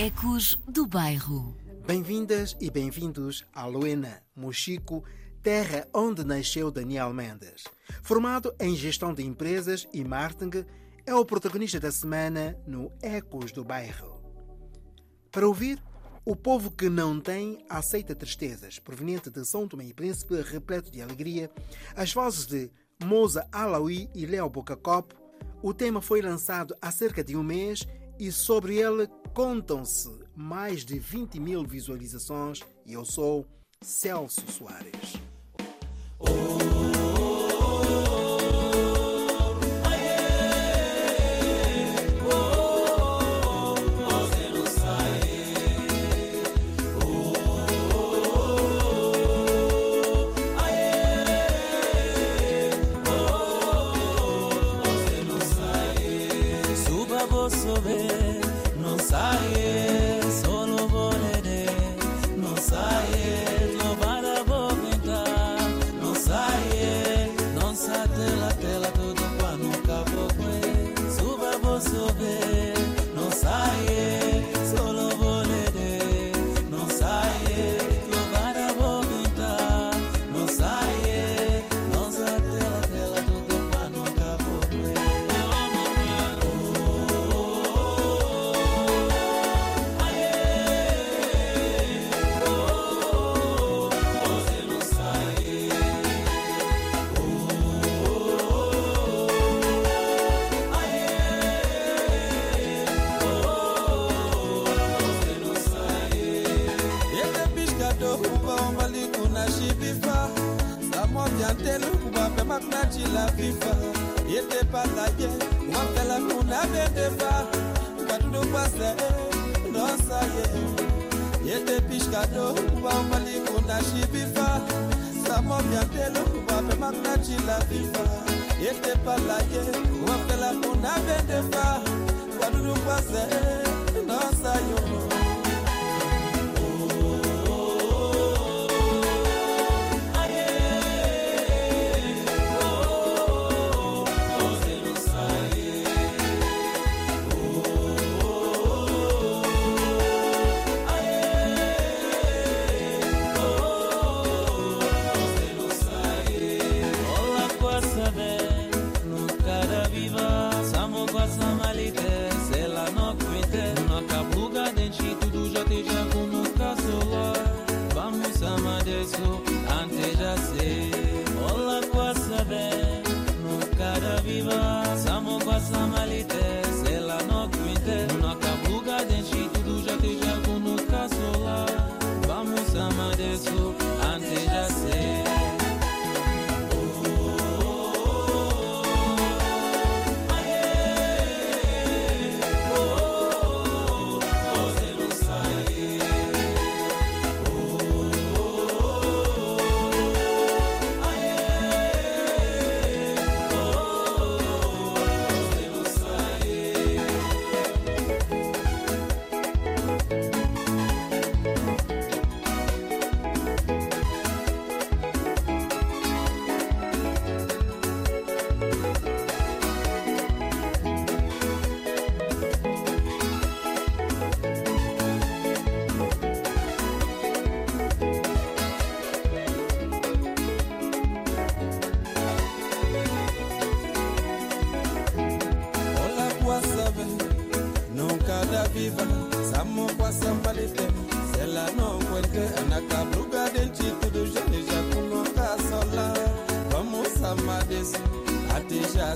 Ecos do Bairro. Bem-vindas e bem-vindos a Luena, Mochico, terra onde nasceu Daniel Mendes. Formado em gestão de empresas e marketing, é o protagonista da semana no Ecos do Bairro. Para ouvir, o povo que não tem aceita tristezas, proveniente de São Tomé e Príncipe, repleto de alegria, as vozes de Moza Alaui e Léo Bocacopo, o tema foi lançado há cerca de um mês e sobre ele contam-se mais de 20 mil visualizações e eu sou Celso Soares. Suba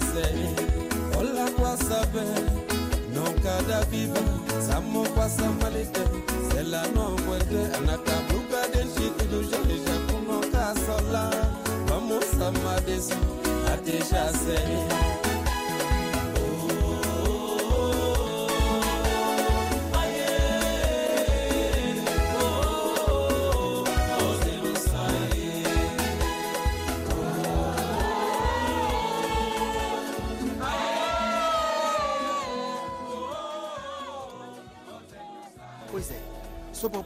say Hola kwa sabe Nonka da viva Samo kwa samalite Sela no kwete Anaka buka den shikidu Jali jakuno kasola Vamos a madesu Ateja say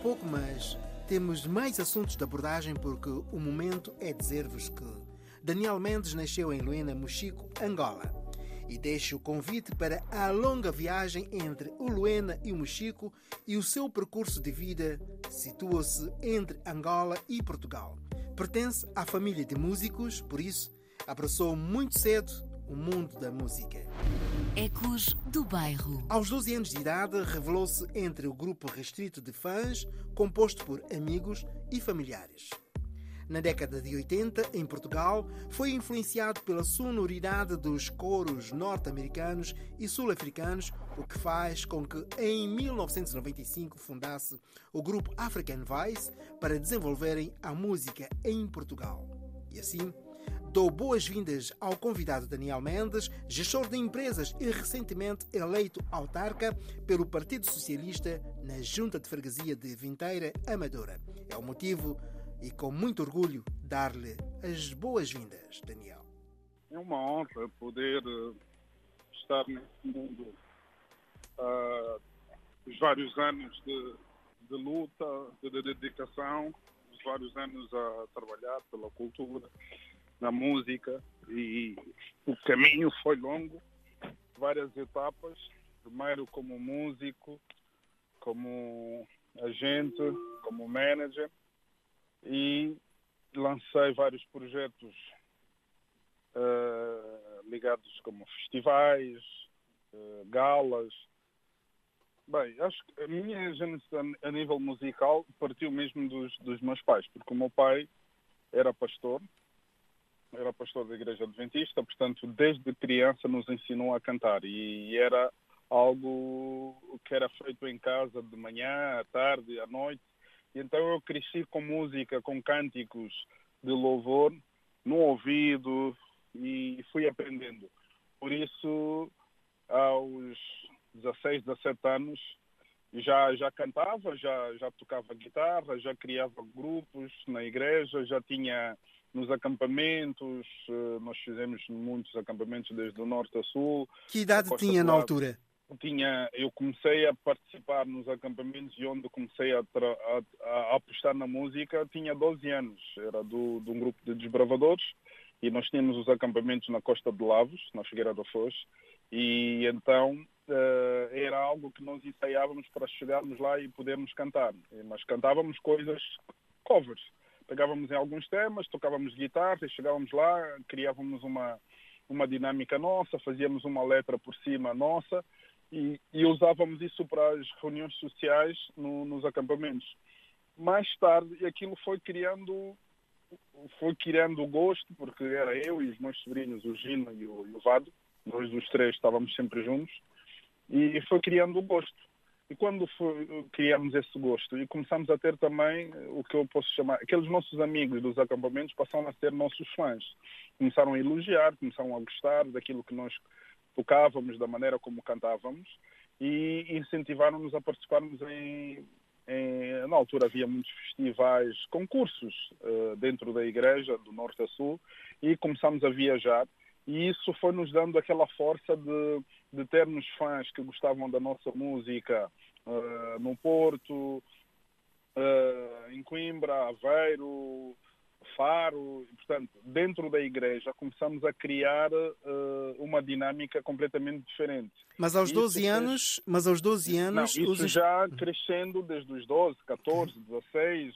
pouco, mas temos mais assuntos de abordagem porque o momento é dizer-vos que Daniel Mendes nasceu em Luena, Mochico, Angola. e deixo o convite para a longa viagem entre o Luena e o Mochico e o seu percurso de vida situa-se entre Angola e Portugal. Pertence à família de músicos, por isso abraçou muito cedo o mundo da música. Ecos do Bairro. Aos 12 anos de idade, revelou-se entre o grupo restrito de fãs, composto por amigos e familiares. Na década de 80, em Portugal, foi influenciado pela sonoridade dos coros norte-americanos e sul-africanos, o que faz com que, em 1995, fundasse o grupo African Vice para desenvolverem a música em Portugal. E assim, Dou boas-vindas ao convidado Daniel Mendes, gestor de empresas e recentemente eleito autarca pelo Partido Socialista na Junta de Freguesia de Vinteira Amadora. É o motivo e com muito orgulho dar-lhe as boas-vindas, Daniel. É uma honra poder uh, estar neste mundo. Uh, os vários anos de, de luta, de dedicação, os vários anos a trabalhar pela cultura na música e o caminho foi longo, várias etapas. Primeiro como músico, como agente, como manager e lancei vários projetos uh, ligados como festivais, uh, galas. Bem, acho que a minha gênese a nível musical partiu mesmo dos, dos meus pais, porque o meu pai era pastor era pastor da Igreja Adventista, portanto, desde criança nos ensinou a cantar e era algo que era feito em casa de manhã, à tarde, à noite. E então eu cresci com música, com cânticos de louvor no ouvido e fui aprendendo. Por isso, aos 16, 17 anos, já já cantava, já já tocava guitarra, já criava grupos na igreja, já tinha nos acampamentos, eh, nós fizemos muitos acampamentos desde o norte a sul. Que idade tinha na altura? Tinha, eu comecei a participar nos acampamentos e onde comecei a, a, a, apostar na música, tinha 12 anos. Era do, de um grupo de desbravadores e nós tínhamos os acampamentos na Costa de Lavos, na Figueira da Foz, e então uh, era algo que nós ensaiávamos para chegarmos lá e podermos cantar. Mas cantávamos coisas covers pegávamos em alguns temas, tocávamos guitarra e chegávamos lá, criávamos uma, uma dinâmica nossa, fazíamos uma letra por cima nossa e, e usávamos isso para as reuniões sociais no, nos acampamentos. Mais tarde, aquilo foi criando foi criando o gosto, porque era eu e os meus sobrinhos, o Gino e o, e o Vado, nós os três estávamos sempre juntos, e foi criando o gosto. E quando foi, criamos esse gosto e começamos a ter também eh, o que eu posso chamar, aqueles nossos amigos dos acampamentos passaram a ser nossos fãs. Começaram a elogiar, começaram a gostar daquilo que nós tocávamos, da maneira como cantávamos e incentivaram-nos a participarmos em, em, na altura havia muitos festivais, concursos uh, dentro da igreja, do norte a sul, e começamos a viajar e isso foi nos dando aquela força de, de termos fãs que gostavam da nossa música uh, no Porto, uh, em Coimbra, Aveiro, Faro, portanto, dentro da igreja começamos a criar uh, uma dinâmica completamente diferente. Mas aos 12 isso anos, fez... mas aos 12 anos, Não, isso os... já crescendo desde os 12, 14, 16,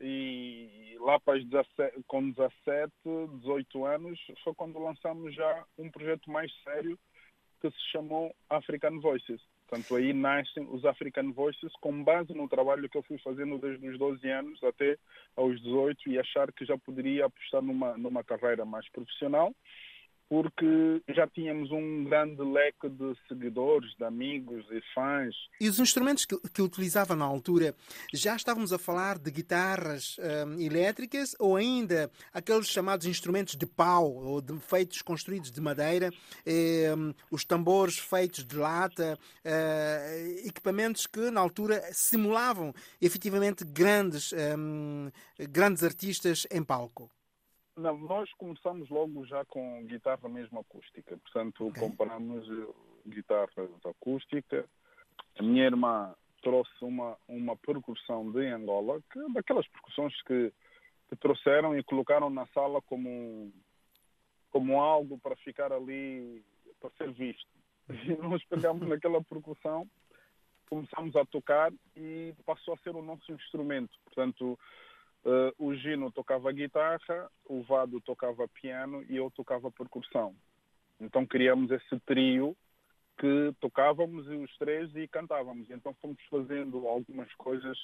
e lá para 17, com 17, 18 anos foi quando lançamos já um projeto mais sério que se chamou African Voices. Portanto, aí nascem os African Voices com base no trabalho que eu fui fazendo desde os 12 anos até aos 18 e achar que já poderia apostar numa, numa carreira mais profissional porque já tínhamos um grande leque de seguidores, de amigos e fãs. E os instrumentos que, que utilizava na altura, já estávamos a falar de guitarras um, elétricas ou ainda aqueles chamados instrumentos de pau, ou de, feitos, construídos de madeira, um, os tambores feitos de lata, uh, equipamentos que na altura simulavam efetivamente grandes, um, grandes artistas em palco? Não, nós começamos logo já com guitarra mesmo acústica. Portanto, okay. compramos eh, guitarra acústica. A minha irmã trouxe uma, uma percussão de Angola, que, daquelas percussões que, que trouxeram e colocaram na sala como, como algo para ficar ali para ser visto. E nós pegamos naquela percussão, começamos a tocar e passou a ser o nosso instrumento. Portanto, uh, o Gino tocava guitarra, o Vado tocava piano e eu tocava percussão. Então criamos esse trio que tocávamos os três e cantávamos. Então fomos fazendo algumas coisas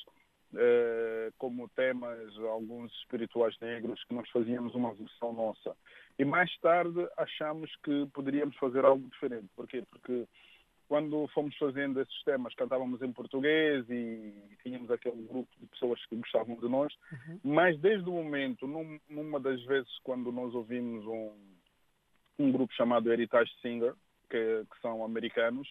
eh, como temas, alguns espirituais negros, que nós fazíamos uma versão nossa. E mais tarde achamos que poderíamos fazer algo diferente. Porquê? Porque quando fomos fazendo esses temas, cantávamos em português e tínhamos aquele grupo de pessoas que gostavam de nós, uhum. mas desde o momento, num, numa das vezes quando nós ouvimos um, um grupo chamado Heritage Singer, que, que são americanos,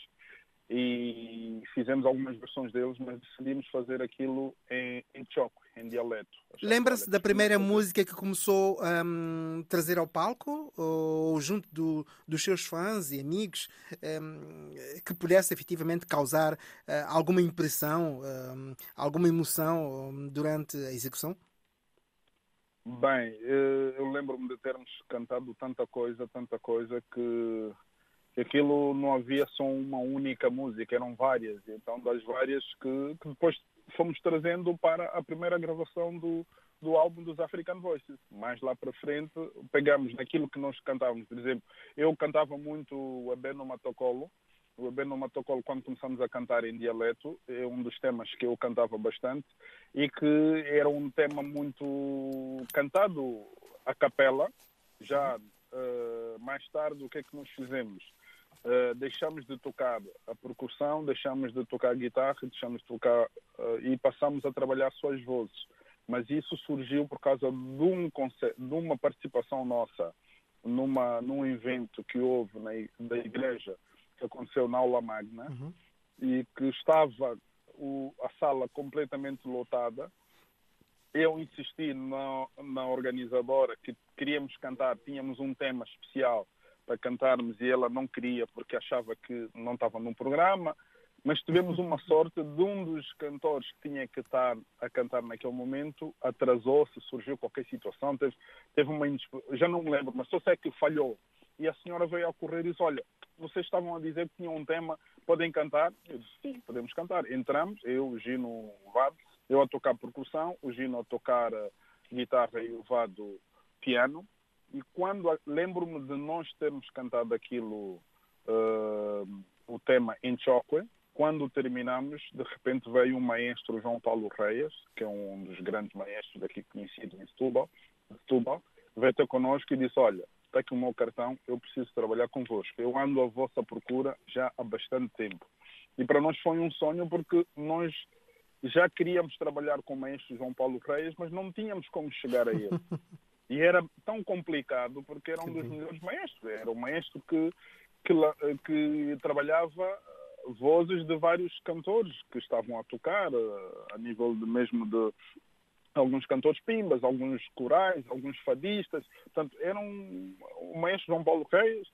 e fizemos algumas versões deles, mas decidimos fazer aquilo em, em choque, em dialeto. Lembra-se da primeira música que começou a um, trazer ao palco, ou junto do, dos seus fãs e amigos, um, que pudesse efetivamente causar uh, alguma impressão, um, alguma emoção hum, durante a execução? Bem, eh, eu lembro-me de termos cantado tanta coisa, tanta coisa que que aquilo não havia só uma única música, eram várias. Então, das várias que, que depois fomos trazendo para a primeira gravação do, do álbum dos African Voices. Mais lá para frente, pegamos naquilo que nós cantávamos. Por exemplo, eu cantava muito o Abeno Matocolo. O Abeno Matocolo, quando começamos a cantar em dialeto, é um dos temas que eu cantava bastante e que era um tema muito cantado a capela. Já uh, mais tarde, o que é que nós fizemos? Uh, deixamos de tocar a percussão, deixamos de tocar a guitarra, deixamos de tocar uh, e passamos a trabalhar só as vozes. Mas isso surgiu por causa de, um de uma participação nossa numa, num evento que houve na, da igreja, que aconteceu na aula magna, uhum. e que estava o, a sala completamente lotada. Eu insisti na, na organizadora que queríamos cantar, tínhamos um tema especial para cantarmos e ela não queria porque achava que não estava num programa, mas tivemos uma sorte de um dos cantores que tinha que estar a cantar naquele momento atrasou-se, surgiu qualquer situação, teve, teve uma já não me lembro, mas só sei que falhou. E a senhora veio a correr e disse, olha, vocês estavam a dizer que tinham um tema, podem cantar? Eu disse, sim, podemos cantar. Entramos, eu, o Gino Vado, eu a tocar percussão, o Gino a tocar eh, guitarra e o Vado piano. E quando lembro-me de nós termos cantado aquilo, uh, o tema em quando terminamos, de repente veio um maestro, João Paulo Reis, que é um dos grandes maestros daqui conhecido em Setúbal, Setúbal veio ter connosco e disse, olha, está aqui o meu cartão, eu preciso trabalhar convosco. Eu ando à vossa procura já há bastante tempo. E para nós foi um sonho porque nós já queríamos trabalhar com o maestro João Paulo Reis, mas não tínhamos como chegar a ele. E era tão complicado porque era um dos melhores maestros. Era um maestro que, que, que trabalhava vozes de vários cantores que estavam a tocar, eh, a nível de, mesmo de alguns cantores pimbas, alguns corais, alguns fadistas. Portanto, era um, o maestro João Paulo Reis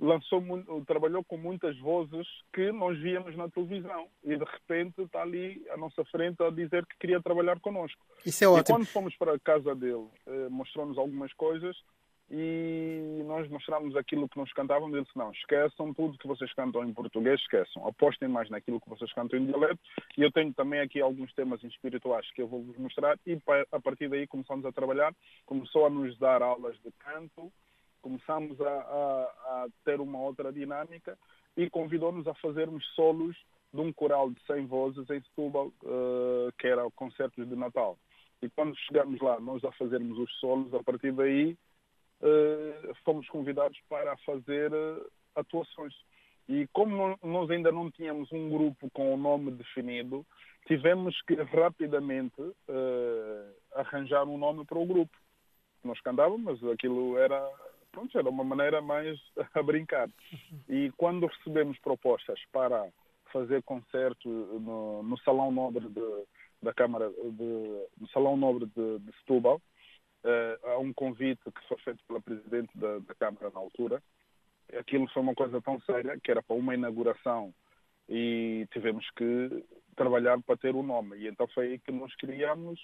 lançou trabalhou com muitas vozes que nós víamos na televisão e de repente está ali à nossa frente a dizer que queria trabalhar connosco. Isso é ótimo. E quando fomos para a casa dele, eh, mostrou-nos algumas coisas e nós mostramos aquilo que nós cantávamos. Ele disse: Não, esqueçam tudo que vocês cantam em português, esqueçam. Apostem mais naquilo que vocês cantam em dialeto. E eu tenho também aqui alguns temas espirituais que eu vou vos mostrar. E a partir daí começamos a trabalhar. Começou a nos dar aulas de canto começamos a, a, a ter uma outra dinâmica e convidou-nos a fazermos solos de um coral de 100 vozes em Setúbal, uh, que era concertos de Natal. E quando chegamos lá, nós a fazermos os solos, a partir daí uh, fomos convidados para fazer uh, atuações. E como nós ainda não tínhamos um grupo com o nome definido, tivemos que rapidamente arranjar um nome para o grupo. Nós cantávamos, aquilo era pronto, era uma maneira mais a brincar. E quando recebemos propostas para fazer concerto no, no Salão Nobre de, da Câmara, de, no Salão Nobre de, de Setúbal, uh, há um convite que foi feito pela Presidente da, da Câmara na altura. Aquilo foi uma coisa tão séria que era para uma inauguração e tivemos que trabalhar para ter o nome. E então foi aí que nós criamos,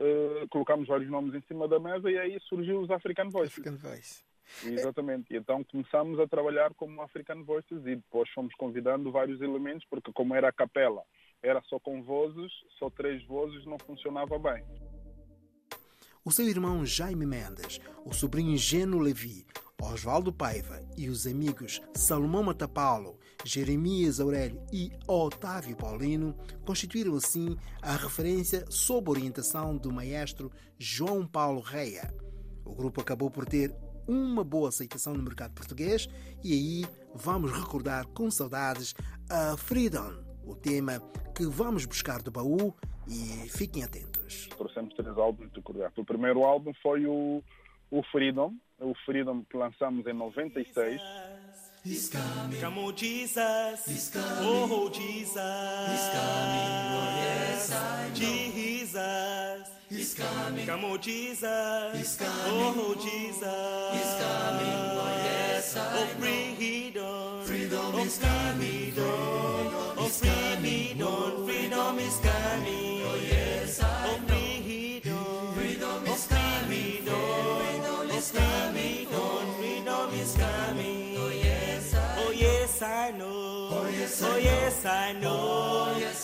uh, colocamos vários nomes em cima da mesa e aí surgiu os African Voices. African Voice. Exatamente. E então começámos a trabalhar como African Voices e depois fomos convidando vários elementos, porque como era a capela, era só com vozes, só três vozes não funcionava bem. O seu irmão Jaime Mendes, o sobrinho Geno Levi, Oswaldo Paiva e os amigos Salomão Matapalo, Jeremias Aurélio e Otávio Paulino constituíram assim a referência sob orientação do maestro João Paulo Reia. O grupo acabou por ter uma boa aceitação no mercado português e aí vamos recordar com saudades a Freedom, o tema que vamos buscar do baú e fiquem atentos. Trouxemos três álbuns de coreografia. O primeiro álbum foi o, o Freedom, o Freedom que lançamos em 96. He's coming. Come on, Jesus. He's coming. Oh, Jesus. He's coming. Oh, yes, I know. Jesus. He's coming. Come on, Jesus. He's coming. Oh, Jesus. He's coming. Oh, yes, I oh, know. Oh, freedom. Freedom oh, is coming. Oh, oh, freedom. Freedom is coming. Oh, yes, I. Oh, oh freedom. Freedom is coming. Freedom is coming. Freedom is coming. Oh, yes, I. Oh, yes, I know. Oh, yes, I know. Oh, yes, I know.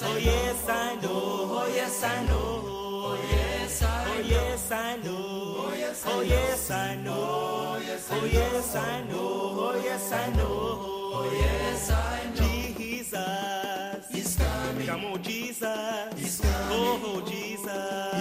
Oh, yes, I know. Oh, yes, I know. Oh, yes, I know. Oh, yes, I know. Oh, yes, I know. Oh, yes, I know. Oh, yes, I know. Yes, I know. Jesus is coming. Come on, Jesus. He's coming. Oh, Jesus.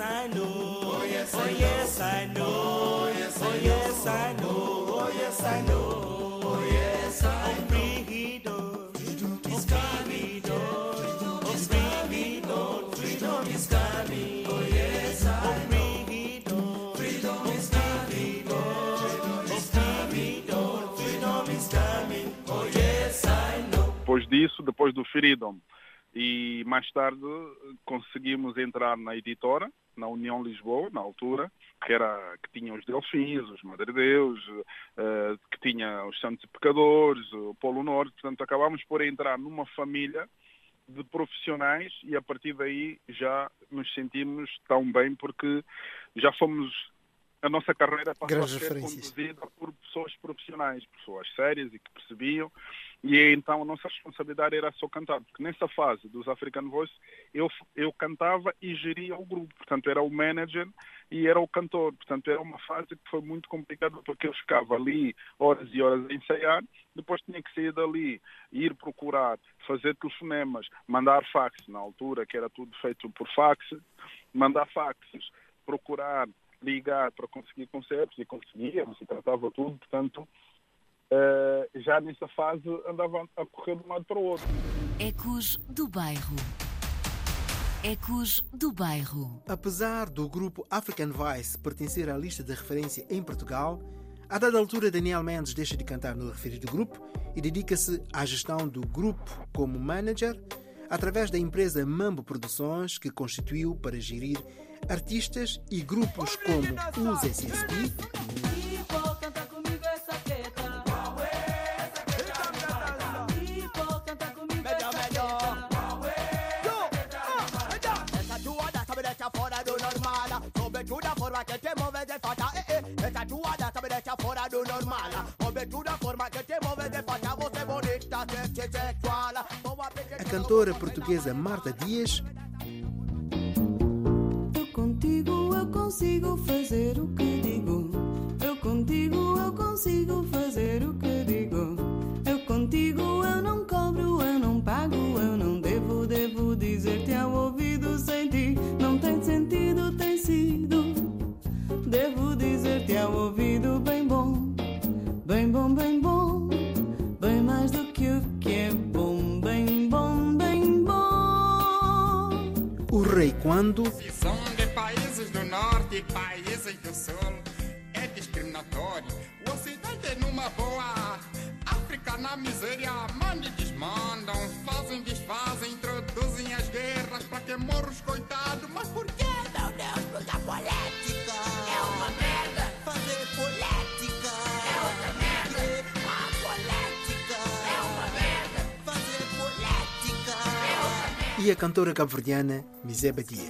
yes, I know. Oh, yes, I know. Oh, yes, I know. Oh, yes, I know. Oh, yes, I know. Depois disso, depois do Freedom, e mais tarde conseguimos entrar na editora na União Lisboa, na altura, que era que tinha os Delfins, os Madre Deus, eh, que tinha os Santos Pecadores, o Polo Norte, portanto acabámos por entrar numa família de profissionais e a partir daí já nos sentimos tão bem porque já fomos a nossa carreira passou a ser conduzida por pessoas profissionais, pessoas sérias e que percebiam. E então a nossa responsabilidade era só cantar, porque nessa fase dos African Voice eu, eu cantava e geria o grupo, portanto era o manager e era o cantor, portanto era uma fase que foi muito complicada porque eu ficava ali horas e horas a ensaiar, depois tinha que sair dali, ir procurar, fazer telefonemas, mandar fax na altura, que era tudo feito por fax, mandar faxes, procurar, ligar para conseguir concertos e conseguíamos e tratava tudo, portanto eh, já nessa fase andava a correr de um lado para o outro. Ecos do Bairro. Ecos do Bairro. Apesar do grupo African Vice pertencer à lista de referência em Portugal, a dada altura Daniel Mendes deixa de cantar no referido grupo e dedica-se à gestão do grupo como manager através da empresa Mambo Produções que constituiu para gerir artistas e grupos como os SSP, Tipo, canta comigo essa teta. Tipo, canta comigo essa teta. Essa tua data me deixa fora do normal. Sobretudo a forma que te move de fata eh, eh. Essa tua data me deixa fora do normal. Sobretudo a forma que te move de fata Você bonita, sexy, sexual. A cantora portuguesa Marta Dias cantora cabo-verdiana Misé Badia.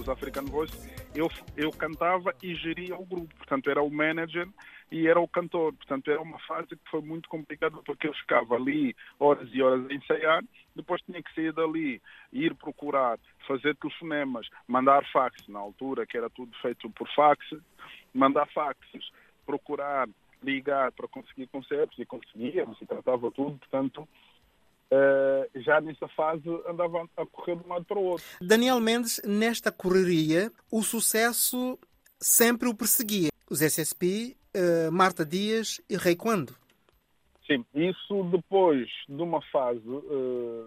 Dos African Voice, eu, eu cantava e geria o grupo. Portanto, era o manager e era o cantor. Portanto, era uma fase que foi muito complicada porque eu ficava ali horas e horas a ensaiar, depois tinha que sair dali, ir procurar, fazer telefonemas, mandar fax na altura, que era tudo feito por fax, mandar faxes, procurar, ligar para conseguir concertos e conseguíamos e tratava tudo. Portanto, eh, já nessa fase andava a correr de um lado para o outro. Daniel Mendes, nesta correria, o sucesso sempre o perseguia. Os SSP, eh, Marta Dias e Rei Quando. Sim, isso depois de uma fase, eh,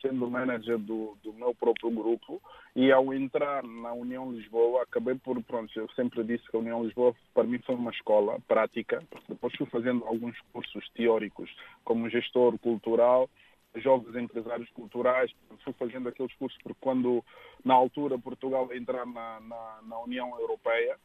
sendo manager do, do meu próprio grupo, e ao entrar na União Lisboa, acabei por, pronto, eu sempre disse que a União Lisboa para mim foi uma escola prática, porque depois fui fazendo alguns cursos teóricos como gestor cultural, jovens empresários culturais, fui fazendo aqueles cursos porque quando, na altura, Portugal entrar na, na, na União Europeia,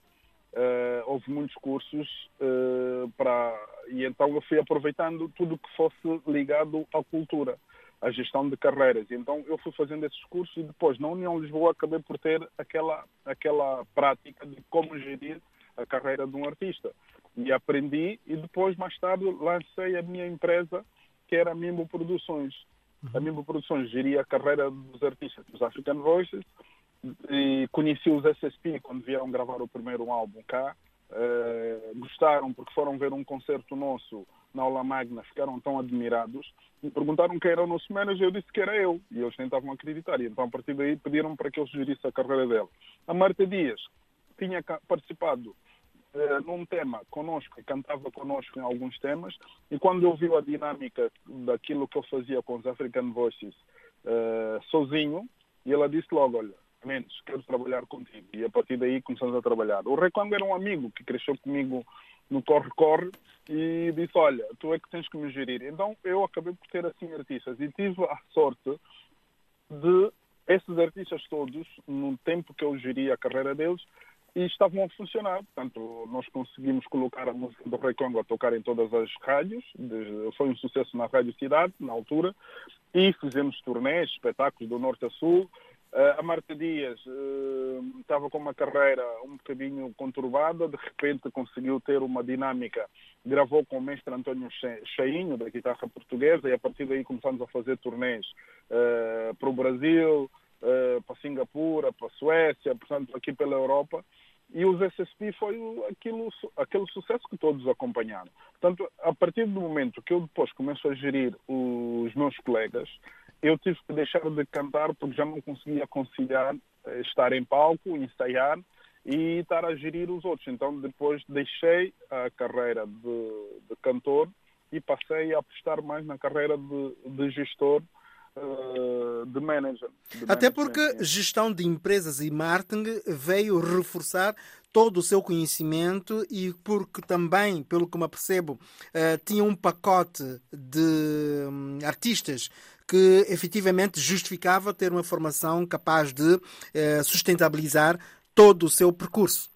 eh, houve muitos cursos eh, para e então eu fui aproveitando tudo que fosse ligado à cultura, à gestão de carreiras. E então eu fui fazendo esses cursos e depois na União Lisboa acabei por ter aquela aquela prática de como gerir a carreira de um artista. E aprendi e depois mais tarde lancei a minha empresa que era a Mimbo Produções. A Mimbo Produções geria a carreira dos artistas dos African Voices e conheci os SSP quando vieram gravar o primeiro álbum cá. Eh, gostaram porque foram ver um concerto nosso na Aula Magna, ficaram tão admirados e perguntaram quem era o nosso manager. Eu disse que era eu e eles tentavam acreditar. E então, a partir daí, pediram para que eu gerisse a carreira dela. A Marta Dias tinha participado eh, num tema conosco cantava conosco em alguns temas e quando eu vi a dinâmica daquilo que eu fazia com os African Voices eh, sozinho e ela disse logo, olha, Mendes, quero trabalhar contigo e a partir daí começamos a trabalhar. O Recongo era um amigo que cresceu comigo no corre-corre e disse, olha, tu é que tens que me gerir. Então eu acabei por ter assim artistas e tive a sorte de esses artistas todos, no tempo que eu geria a carreira deles, e estavam a funcionar. Portanto, nós conseguimos colocar a música do Rei Congo a tocar em todas as rádios. Foi um sucesso na Rádio Cidade, na altura. E fizemos turnês, espetáculos do Norte a Sul. Eh, a Marta Dias eh, estava com uma carreira um bocadinho conturbada. De repente conseguiu ter uma dinâmica. Gravou com o mestre António Che- Cheinho, da guitarra portuguesa. E a partir daí começamos a fazer turnês eh, para o Brasil, eh, para Singapura, para a Suécia, portanto, aqui pela Europa. E os SSP foi aquilo, aquele sucesso que todos acompanharam. Portanto, a partir do momento que eu depois começo a gerir os meus colegas, eu tive que deixar de cantar porque já não conseguia conciliar eh, estar em palco, ensaiar e estar a gerir os outros. Então, depois deixei a carreira de, de cantor e passei a apostar mais na carreira de, de gestor, de manager. de Até management. porque gestão de empresas e marketing veio reforçar todo o seu conhecimento e porque também, pelo que me apercebo, eh, tinha um pacote de hum, artistas que efetivamente justificava ter uma formação capaz de eh, sustentabilizar todo o seu percurso.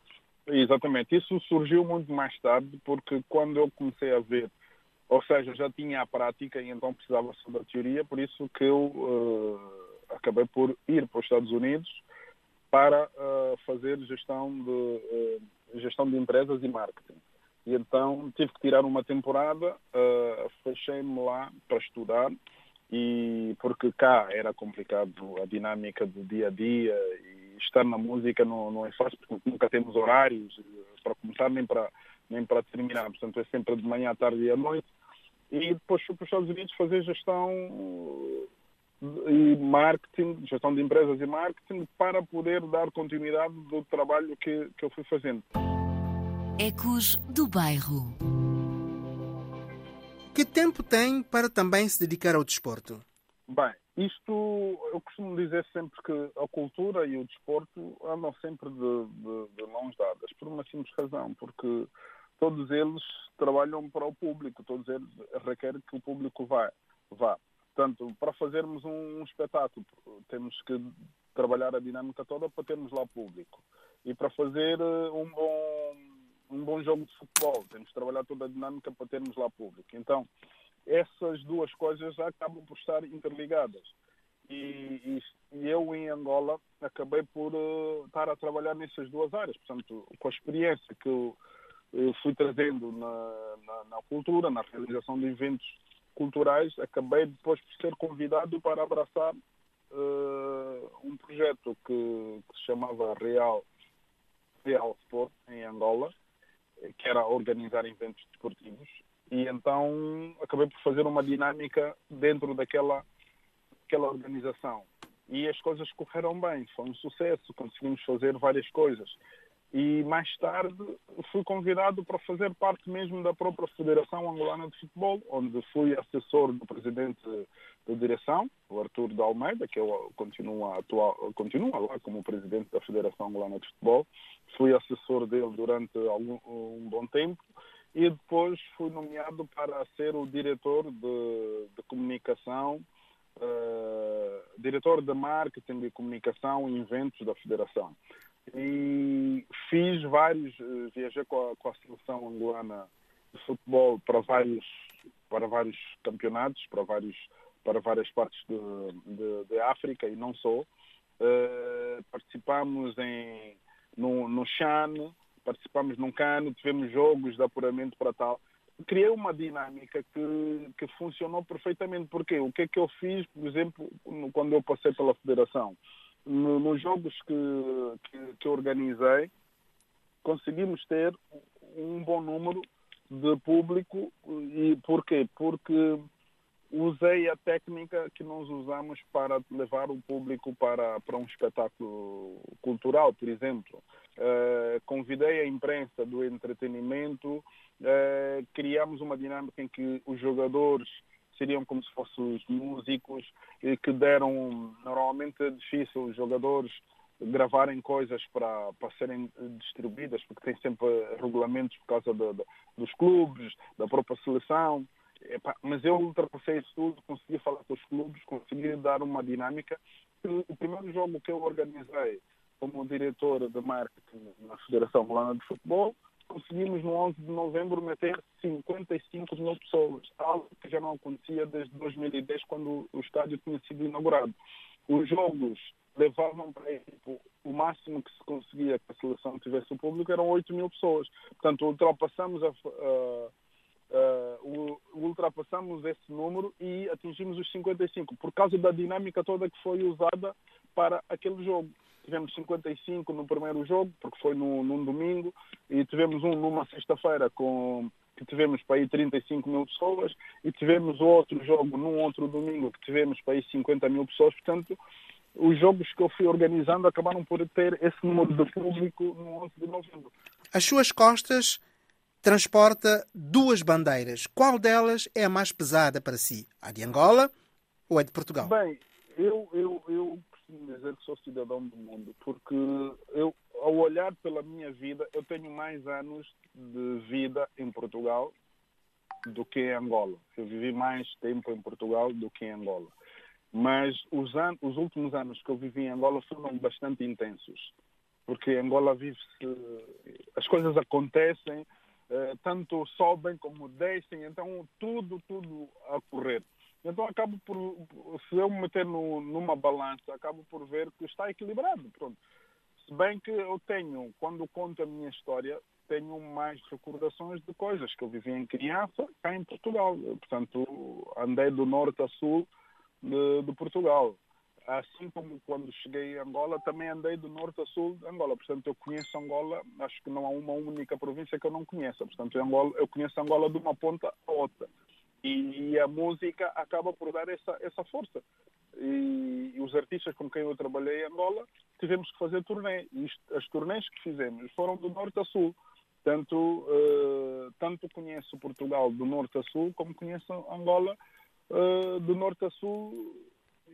Exatamente. Isso surgiu muito mais tarde, porque quando eu comecei a ver, ou seja, já tinha a prática e então precisava só da teoria, por isso que eu eh, acabei por ir para os Estados Unidos para eh, fazer gestão de, eh, gestão de empresas e marketing. E então tive que tirar uma temporada, fechei-me lá para estudar, e porque cá era complicado a dinâmica do dia a dia e estar na música não, não é fácil porque nunca temos horários para começar nem para nem para terminar portanto é sempre de manhã à tarde e à noite e depois fui para os Estados Unidos fazer gestão eh, e marketing gestão de empresas e marketing para poder dar continuidade do trabalho que, que eu fui fazendo Ecos do Bairro. Que tempo tem para também se dedicar ao desporto? Bem, isto eu costumo dizer sempre que a cultura e o desporto andam sempre de, de, de mãos dadas, por uma simples razão, porque todos eles trabalham para o público, todos eles requerem que o público vá. vá. Portanto, para fazermos um, espetáculo, temos que trabalhar a dinâmica toda para termos lá público. E para fazer eh, um bom, um bom jogo de futebol, temos que trabalhar toda a dinâmica para termos lá público. Então, essas duas coisas acabam por estar interligadas. e, e, e eu em Angola acabei por uh, estar a trabalhar nessas duas áreas. Portanto, com a experiência que eu, eu fui trazendo na, na, na, cultura, na realização de eventos culturais, acabei depois por ser convidado para abraçar uh, um projeto que, que, se chamava Real, Real Sport em Angola, que era organizar eventos desportivos. E então acabei por fazer uma dinâmica dentro daquela, daquela organização. E as coisas correram bem, foi um sucesso, conseguimos fazer várias coisas. E mais tarde fui convidado para fazer parte mesmo da própria Federação Angolana de Futebol, onde fui assessor do presidente da direção, o Arthur de Almeida, que continua, atual, continua lá como presidente da Federação Angolana de Futebol. Fui assessor dele durante algum, um bom tempo e depois fui nomeado para ser o diretor de, de comunicação, uh, diretor de marketing e comunicação e eventos da Federação e fiz vários, eh, viajei com a, com a seleção angolana de futebol para vários, para vários campeonatos, para, vários, para várias partes de, de, de África e não só. Uh, participamos em, no, no CHAN, participamos num cano, tivemos jogos de apuramento para tal. Criei uma dinâmica que, que funcionou perfeitamente. Porque o que é que eu fiz, por exemplo, quando eu passei pela federação? no, nos jogos que, que, que organizei, conseguimos ter um bom número de público. E porquê? Porque usei a técnica que nós usamos para levar o público para, para um espetáculo cultural, por exemplo. Uh, convidei a imprensa do entretenimento, uh, criamos uma dinâmica em que os jogadores seriam como se fossem os músicos que deram normalmente é difícil os jogadores gravarem coisas para, para serem distribuídas, porque tem sempre regulamentos por causa de, de, dos clubes, da própria seleção. Mas eu ultrapassei isso tudo, consegui falar com os clubes, consegui dar uma dinâmica. O primeiro jogo que eu organizei como diretor de marketing na Federação Holanda de Futebol conseguimos no 11 de novembro meter 55 mil pessoas, algo que já não acontecia desde 2010, quando o estádio tinha sido inaugurado. Os jogos levavam para tipo, o máximo que se conseguia que a seleção tivesse o público eram 8 mil pessoas. Portanto, ultrapassamos a, a Uh, ultrapassamos esse número e atingimos os 55 por causa da dinâmica toda que foi usada para aquele jogo tivemos 55 no primeiro jogo, porque foi no, num domingo, e tivemos um numa sexta-feira com que tivemos para aí 35 mil pessoas, e tivemos outro jogo num outro domingo que tivemos para aí 50 mil pessoas. Portanto, os jogos que eu fui organizando acabaram por ter esse número de público no 11 de novembro. As suas costas transporta duas bandeiras. Qual delas é a mais pesada para si? A de Angola ou a de Portugal? Bem, eu, eu, eu costumo dizer que sou cidadão do mundo, porque eu, ao olhar pela minha vida, eu tenho mais anos de vida em Portugal do que em Angola. Eu vivi mais tempo em Portugal do que em Angola. Mas os, an os últimos anos que eu vivi em Angola foram bastante intensos, porque em Angola vive-se, as coisas acontecem, eh, tanto sobem como descem, então tudo, tudo a correr. Então acabo por, se eu me meter no, numa balança, acabo por ver que está equilibrado. Pronto. Se bem que eu tenho, quando conto a minha história, tenho mais recordações de coisas que eu vivi em criança cá em Portugal. Portanto, andei do norte a sul de, de Portugal. Assim como quando cheguei a Angola, também andei do norte a sul de Angola. Portanto, eu conheço Angola, acho que não há uma única província que eu não conheça. Portanto, Angola, eu conheço Angola de uma ponta a outra. E, a música acaba por dar essa, essa força. E, e, os artistas com quem eu trabalhei em Angola tivemos que fazer turnê. E as turnês que fizemos foram do norte a sul. Tanto, uh, tanto conheço Portugal do norte a sul, como conheço Angola uh, do norte a sul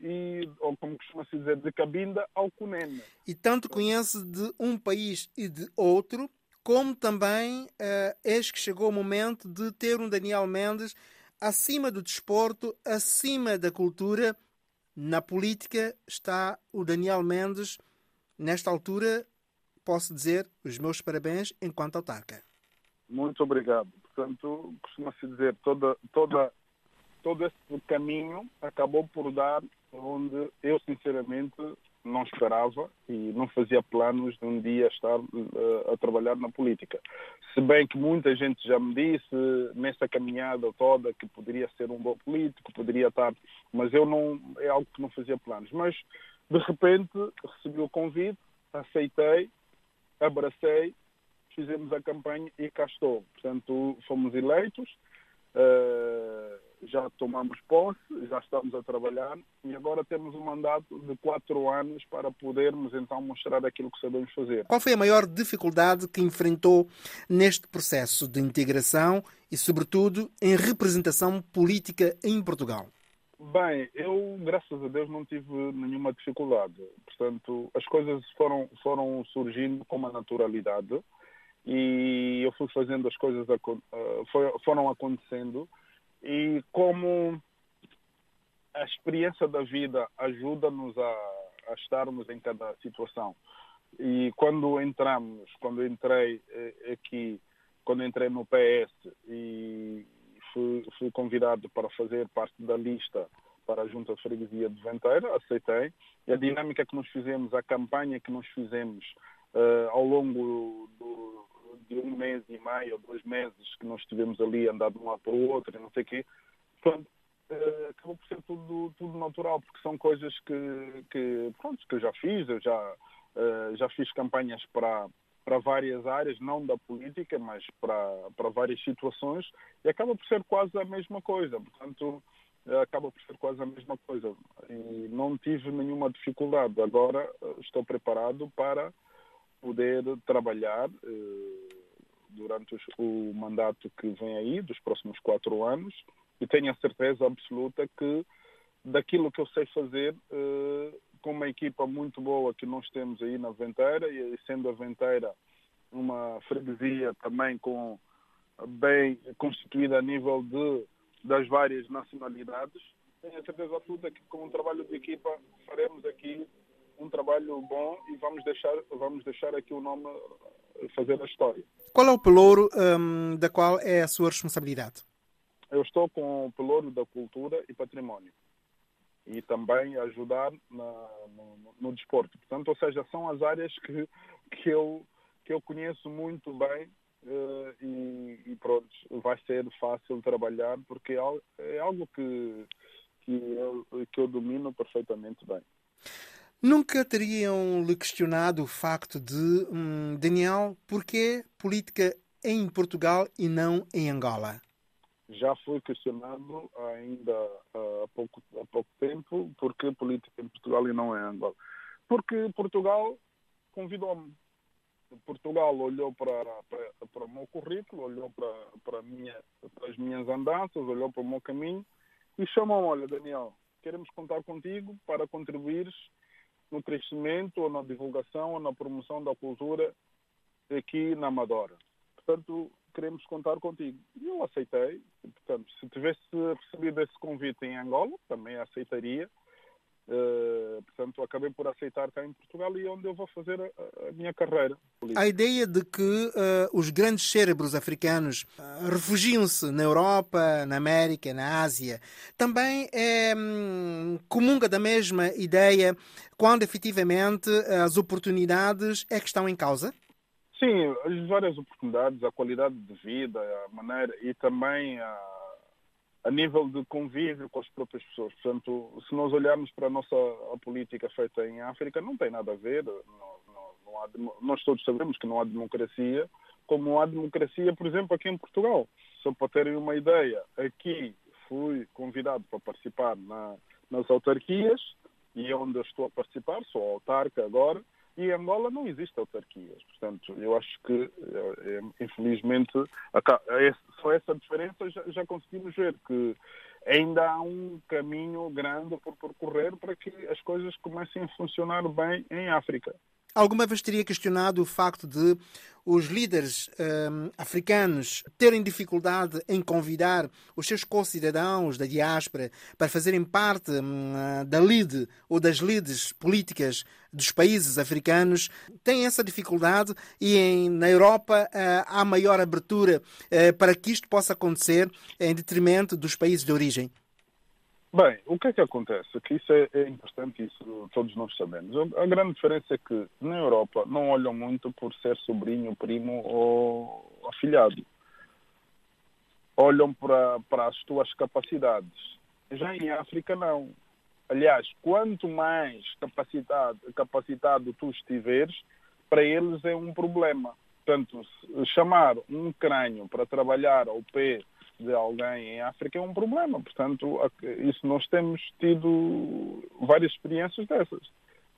e, ou como costuma-se dizer, de Cabinda ao Cunene. E tanto conhece de um país e de outro, como também uh, eis que chegou o momento de ter um Daniel Mendes acima do desporto, acima da cultura, na política está o Daniel Mendes. Nesta altura, posso dizer os meus parabéns enquanto autarca. Muito obrigado. Portanto, costuma-se dizer, toda, toda, todo esse caminho acabou por dar onde eu, sinceramente, não esperava e não fazia planos de um dia estar uh, a trabalhar na política. Se bem que muita gente já me disse nessa caminhada toda que poderia ser um bom político, poderia estar, mas eu não é algo que não fazia planos. Mas de repente recebi o convite, aceitei, abracei, fizemos a campanha e cá estou. Portanto, fomos eleitos. Uh, já tomamos posse, já estamos a trabalhar e agora temos um mandato de quatro anos para podermos então mostrar aquilo que sabemos fazer. Qual foi a maior dificuldade que enfrentou neste processo de integração e, sobretudo, em representação política em Portugal? Bem, eu, graças a Deus, não tive nenhuma dificuldade. Portanto, as coisas foram, foram surgindo com uma naturalidade e eu fui fazendo as coisas, foram acontecendo e como a experiência da vida ajuda-nos a, a estarmos em cada situação. E quando entramos, quando entrei eh, aqui, quando entrei no PS e fui, fui convidado para fazer parte da lista para a Junta de Freguesia de Venteira, aceitei. E a dinâmica que nós fizemos, a campanha que nós fizemos uh, ao longo do, de um mês e meio ou dois meses que nós estivemos ali andar de um lado para o outro e não sei o quê, portanto, uh, acabou por ser tudo, tudo natural, porque são coisas que, que, pronto, que eu já fiz, eu já, uh, já fiz campanhas para, para várias áreas, não da política, mas para, para várias situações, e acaba por ser quase a mesma coisa. Portanto, eh, acaba por ser quase a mesma coisa. E não tive nenhuma dificuldade. Agora estou preparado para poder trabalhar eh, durante os, o mandato que vem aí, dos próximos quatro anos, e tenho a certeza absoluta que daquilo que eu sei fazer, eh, com uma equipa muito boa que nós temos aí na Venteira, e sendo a Venteira uma freguesia também com bem constituída a nível de das várias nacionalidades, tenho a certeza absoluta que com um trabalho de equipa faremos aqui um trabalho bom e vamos deixar, vamos deixar aqui o nome fazer a história. Qual é o pelouro um, da qual é a sua responsabilidade? Eu estou com o pelouro da cultura e património e também ajudar na, no, no, desporto. Portanto, ou seja, são as áreas que, que, eu, que eu conheço muito bem uh, e, e, pronto, vai ser fácil trabalhar porque é, é algo que, que, eu, que eu domino perfeitamente bem. Nunca teriam lhe questionado o facto de, hum, Daniel, porquê política em Portugal e não em Angola? Já foi questionado ainda há pouco, há pouco tempo porque política em Portugal e não em Angola. Porque Portugal convidou-me. Portugal olhou para, para, para, o meu currículo, olhou para, para, minha, para as minhas andanças, olhou para o meu caminho e chamou-me, olha Daniel, queremos contar contigo para contribuires no crescimento ou na divulgação ou na promoção da cultura aqui na Amadora. Portanto, queremos contar contigo. E eu aceitei. Portanto, se tivesse recebido esse convite em Angola, também aceitaria. Uh, portanto, acabei por aceitar cá em Portugal e é onde eu vou fazer a, a minha carreira. Política. A ideia de que uh, os grandes cérebros africanos uh, refugiam-se na Europa, na América, na Ásia, também é hum, comunga da mesma ideia quando efetivamente as oportunidades é que estão em causa? Sim, as várias oportunidades, a qualidade de vida, a maneira e também a a nível de convívio com as próprias pessoas. Portanto, se nós olharmos para a nossa a política feita em África, não tem nada a ver. Não, não, não há, nós todos sabemos que não há democracia, como há democracia, por exemplo, aqui em Portugal. Só para terem uma ideia, aqui fui convidado para participar na, nas autarquias e é onde eu estou a participar, sou autarca agora, e em Angola não existe autarquias. Portanto, eu acho que, é, infelizmente, é só essa diferença já, conseguimos ver que ainda há um caminho grande por percorrer para que as coisas comecem a funcionar bem em África. Alguma vez teria questionado o facto de os líderes um, africanos terem dificuldade em convidar os seus concidadãos da diáspora para fazerem parte um, da lead ou das leads políticas dos países africanos? Tem essa dificuldade e em, na Europa uh, há maior abertura uh, para que isto possa acontecer em detrimento dos países de origem? Bem, o que é que acontece? Que isso é, é importante, isso todos nós sabemos. A grande diferença é que na Europa não olham muito por ser sobrinho, primo ou afilhado. Olham para, para as tuas capacidades. Já em África, não. Aliás, quanto mais capacitado, capacitado tu estiveres, para eles é um problema. Portanto, chamar um crânio para trabalhar ao pé de alguém em África é um problema. Portanto, isso nós temos tido várias experiências dessas.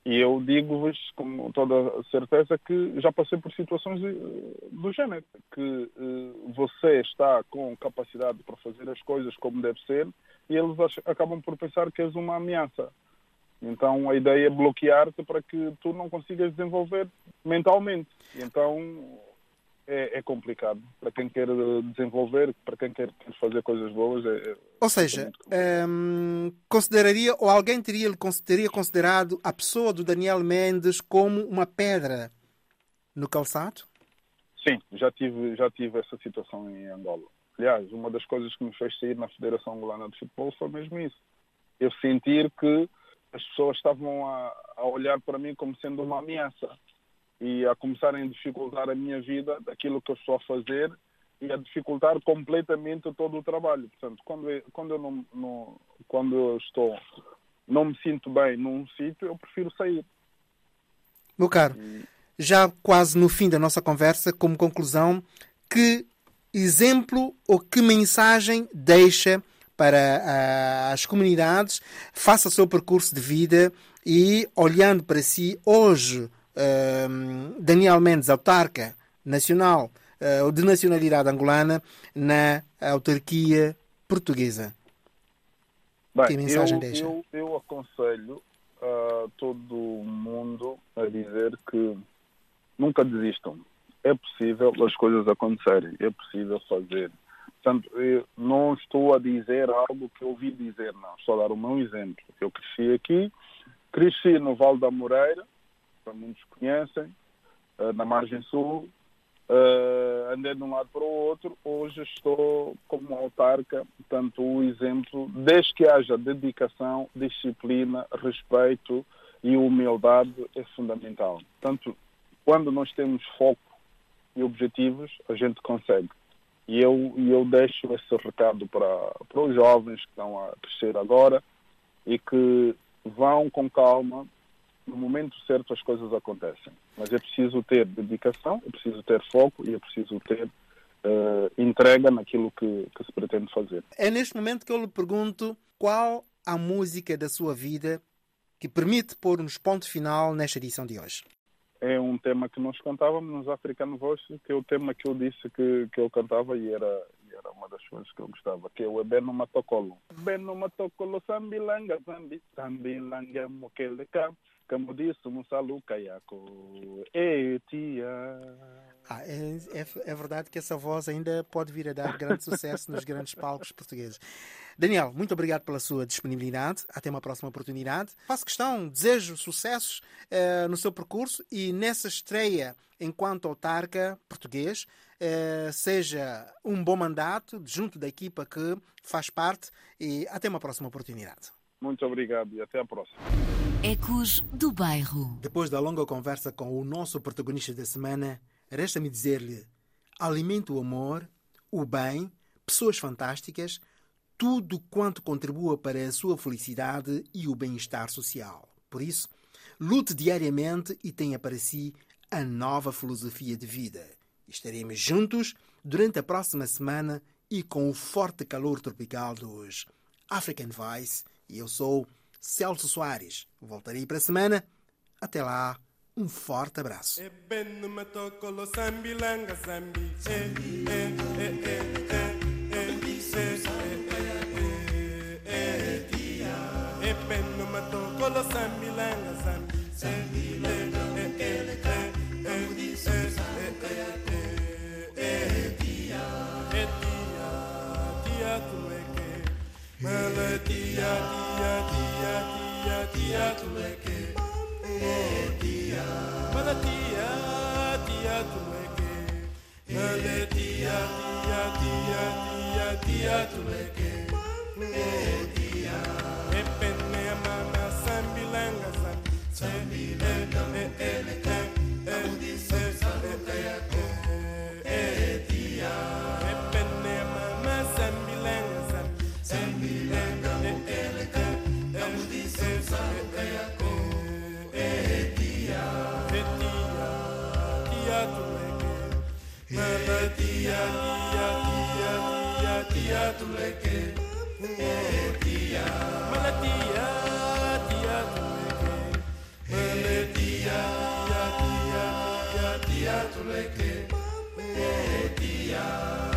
E eu digo-vos com toda a certeza que já passei por situações do género, que eh, você está com capacidade para fazer as coisas como deve ser e eles acabam por pensar que és uma ameaça. Então a ideia é bloquear-te para que tu não consigas desenvolver mentalmente. Então é, é, complicado para quem quer desenvolver, para quem quer fazer coisas boas. É, ou seja, hum, consideraria ou alguém teria, teria considerado a pessoa do Daniel Mendes como uma pedra no calçado? Sim, já tive já tive essa situação em Angola. Aliás, uma das coisas que me fez sair na Federação Angolana de Futebol foi mesmo isso. Eu sentir que as pessoas estavam a, a olhar para mim como sendo uma ameaça e a começarem a dificultar a minha vida, daquilo que eu estou a fazer e a dificultar completamente todo o trabalho. Portanto, quando eu, quando eu não, não quando eu estou não me sinto bem num sítio, eu prefiro sair. Meu caro, já quase no fim da nossa conversa, como conclusão, que exemplo ou que mensagem deixa para uh, as comunidades, faça o seu percurso de vida e, olhando para si, hoje, uh, Daniel Mendes, autarca nacional uh, de nacionalidade angolana na autarquia portuguesa. Bem, que mensagem eu, deixa? Eu, eu aconselho a todo mundo a dizer que nunca desistam. É possível as coisas acontecerem, é possível fazer. Portanto, eu não estou a dizer algo que eu ouvi dizer, não. Estou a dar o meu exemplo. Eu cresci aqui, cresci no Vale da Moreira, que muitos conhecem, eh, na margem sul, uh, andei de um lado para o outro, hoje estou como autarca, portanto o exemplo, desde que haja dedicação, disciplina, respeito e humildade é fundamental. Portanto, quando nós temos foco e objetivos, a gente consegue. E eu, eu deixo esse recado para, para os jovens que estão a crescer agora e que vão com calma, no momento certo as coisas acontecem. Mas é preciso ter dedicação, é preciso ter foco e é preciso ter uh, entrega naquilo que, que se pretende fazer. É neste momento que eu lhe pergunto qual a música da sua vida que permite pôr-nos ponto final nesta edição de hoje é um tema que nós cantávamos nos Africano Voice, que é o tema que eu disse que, que eu cantava e era, e era uma das coisas que eu gostava, que é o Ebeno Matokolo. Ebeno Matokolo Sambilanga Zambi, Sambilanga Mokeleka, Kayako, Etia. Ah, é, é, é, verdade que essa voz ainda pode vir a dar grande sucesso nos grandes palcos portugueses. Daniel, muito obrigado pela sua disponibilidade. Até uma próxima oportunidade. Faço questão, desejo sucessos uh, no seu percurso e nessa estreia enquanto autarca português, uh, seja um bom mandato junto da equipa que faz parte e até uma próxima oportunidade. Muito obrigado e até a próxima. Ecos do Bairro. Depois da longa conversa com o nosso protagonista da semana, resta-me dizer-lhe: alimente o amor, o bem, pessoas fantásticas, tudo quanto contribua para a sua felicidade e o bem-estar social. Por isso, lute diariamente e tenha para si a nova filosofia de vida. Estaremos juntos durante a próxima semana e com o forte calor tropical dos African Vice. E eu sou Celso Soares. Voltarei para a semana. Até lá, um forte abraço. Mele tia, tia, tia, tia, tia, tu leke. Mele tia. Mele tia, tia, tu leke. Mele tia, tia, tia, tia, tia, tu leke. Mele mama sambilanga sambilanga. tia, tia, tia, tia, tuleke, e tia. Male tia, tia, tuleke, male tia, tia, tia, tia, tuleke, e tia.